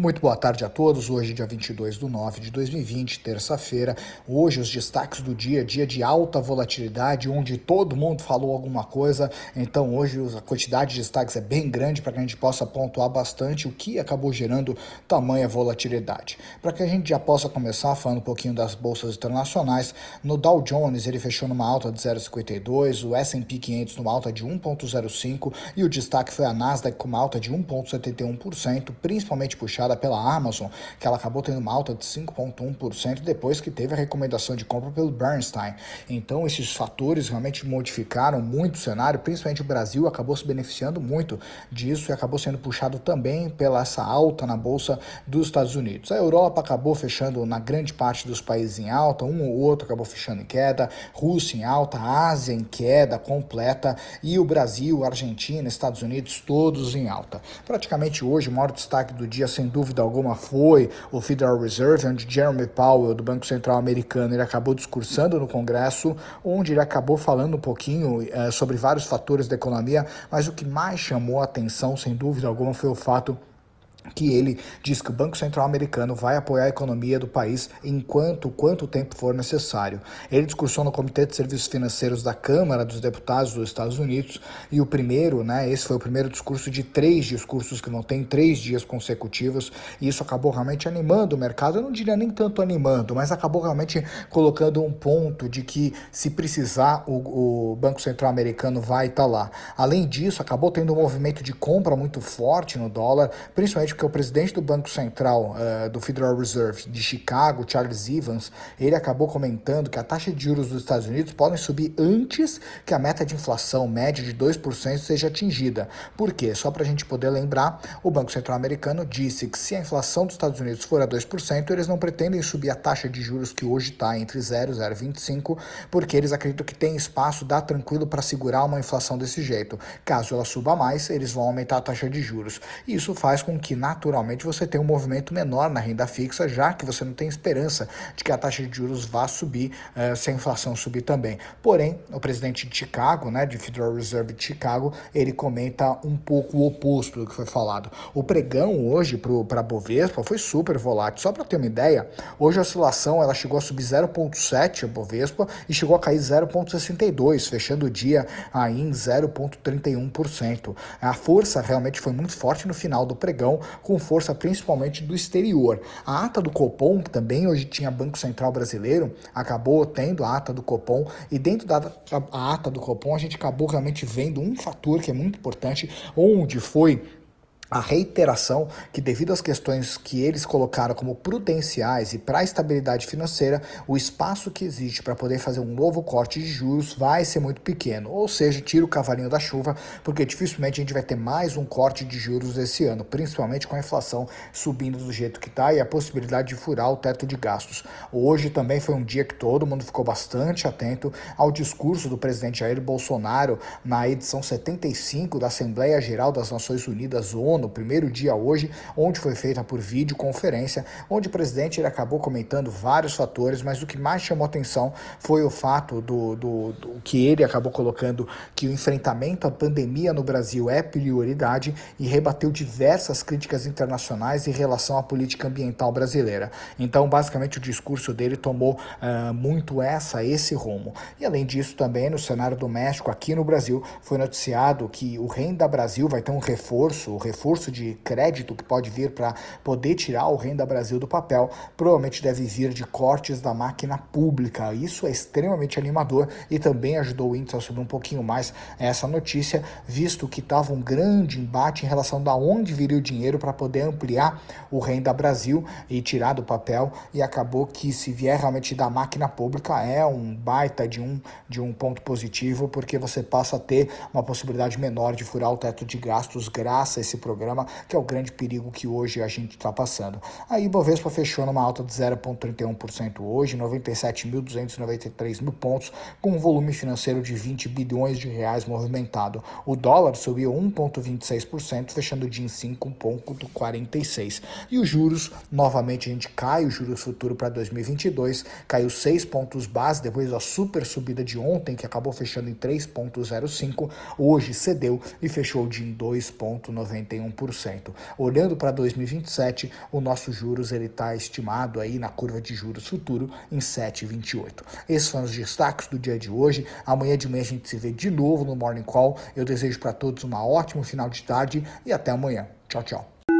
Muito boa tarde a todos. Hoje, dia 22 de nove de 2020, terça-feira. Hoje, os destaques do dia, dia de alta volatilidade, onde todo mundo falou alguma coisa. Então, hoje, a quantidade de destaques é bem grande para que a gente possa pontuar bastante o que acabou gerando tamanha volatilidade. Para que a gente já possa começar falando um pouquinho das bolsas internacionais, no Dow Jones ele fechou numa alta de 0,52, o S&P 500 numa alta de 1,05 e o destaque foi a Nasdaq com uma alta de 1,71%, principalmente puxada pela Amazon, que ela acabou tendo uma alta de 5,1% depois que teve a recomendação de compra pelo Bernstein. Então, esses fatores realmente modificaram muito o cenário, principalmente o Brasil acabou se beneficiando muito disso e acabou sendo puxado também pela essa alta na bolsa dos Estados Unidos. A Europa acabou fechando na grande parte dos países em alta, um ou outro acabou fechando em queda, Rússia em alta, Ásia em queda completa e o Brasil, Argentina, Estados Unidos todos em alta. Praticamente hoje o maior destaque do dia sem dúvida dúvida alguma, foi o Federal Reserve, onde Jeremy Powell, do Banco Central Americano, ele acabou discursando no Congresso, onde ele acabou falando um pouquinho é, sobre vários fatores da economia, mas o que mais chamou a atenção, sem dúvida alguma, foi o fato que ele diz que o Banco Central americano vai apoiar a economia do país enquanto quanto tempo for necessário. Ele discursou no Comitê de Serviços Financeiros da Câmara dos Deputados dos Estados Unidos e o primeiro, né, esse foi o primeiro discurso de três discursos que não tem três dias consecutivos e isso acabou realmente animando o mercado. Eu não diria nem tanto animando, mas acabou realmente colocando um ponto de que se precisar o, o Banco Central americano vai estar tá lá. Além disso, acabou tendo um movimento de compra muito forte no dólar, principalmente porque o presidente do Banco Central uh, do Federal Reserve de Chicago, Charles Evans, ele acabou comentando que a taxa de juros dos Estados Unidos podem subir antes que a meta de inflação média de 2% seja atingida. Por quê? Só para a gente poder lembrar, o Banco Central americano disse que se a inflação dos Estados Unidos for a 2%, eles não pretendem subir a taxa de juros que hoje está entre 0 e 0,25, porque eles acreditam que tem espaço, dá tranquilo para segurar uma inflação desse jeito. Caso ela suba mais, eles vão aumentar a taxa de juros. Isso faz com que, naturalmente você tem um movimento menor na renda fixa, já que você não tem esperança de que a taxa de juros vá subir uh, se a inflação subir também. Porém, o presidente de Chicago, né, de Federal Reserve de Chicago, ele comenta um pouco o oposto do que foi falado. O pregão hoje para a Bovespa foi super volátil. Só para ter uma ideia, hoje a oscilação ela chegou a subir 0,7 a Bovespa e chegou a cair 0,62, fechando o dia aí em 0,31%. A força realmente foi muito forte no final do pregão, com força principalmente do exterior. A ata do Copom, que também hoje tinha Banco Central Brasileiro, acabou tendo a ata do Copom, e dentro da ata do Copom a gente acabou realmente vendo um fator que é muito importante, onde foi a reiteração que, devido às questões que eles colocaram como prudenciais e para a estabilidade financeira, o espaço que existe para poder fazer um novo corte de juros vai ser muito pequeno. Ou seja, tira o cavalinho da chuva, porque dificilmente a gente vai ter mais um corte de juros esse ano, principalmente com a inflação subindo do jeito que está e a possibilidade de furar o teto de gastos. Hoje também foi um dia que todo mundo ficou bastante atento ao discurso do presidente Jair Bolsonaro na edição 75 da Assembleia Geral das Nações Unidas, ONU no primeiro dia hoje, onde foi feita por videoconferência, onde o presidente ele acabou comentando vários fatores, mas o que mais chamou atenção foi o fato do, do, do que ele acabou colocando que o enfrentamento à pandemia no Brasil é prioridade e rebateu diversas críticas internacionais em relação à política ambiental brasileira. Então, basicamente, o discurso dele tomou uh, muito essa, esse rumo. E além disso, também no cenário doméstico, aqui no Brasil, foi noticiado que o Renda Brasil vai ter um reforço, o reforço reforço de crédito que pode vir para poder tirar o Renda Brasil do papel, provavelmente deve vir de cortes da máquina pública. Isso é extremamente animador e também ajudou o índice a subir um pouquinho mais essa notícia, visto que estava um grande embate em relação da onde viria o dinheiro para poder ampliar o Renda Brasil e tirar do papel e acabou que se vier realmente da máquina pública é um baita de um de um ponto positivo porque você passa a ter uma possibilidade menor de furar o teto de gastos graças a esse programa programa, que é o grande perigo que hoje a gente está passando. A Ibovespa fechou numa alta de 0,31% hoje, 97.293 mil pontos, com um volume financeiro de 20 bilhões de reais movimentado. O dólar subiu 1,26%, fechando o dia em 5,46. E os juros, novamente a gente cai, o juros futuro para 2022 caiu 6 pontos base depois da super subida de ontem, que acabou fechando em 3,05. Hoje cedeu e fechou o em 2,91 1%. Olhando para 2027, o nosso juros ele está estimado aí na curva de juros futuro em 7,28. Esses foram os destaques do dia de hoje. Amanhã de manhã a gente se vê de novo no Morning Call. Eu desejo para todos uma ótimo final de tarde e até amanhã. Tchau, tchau.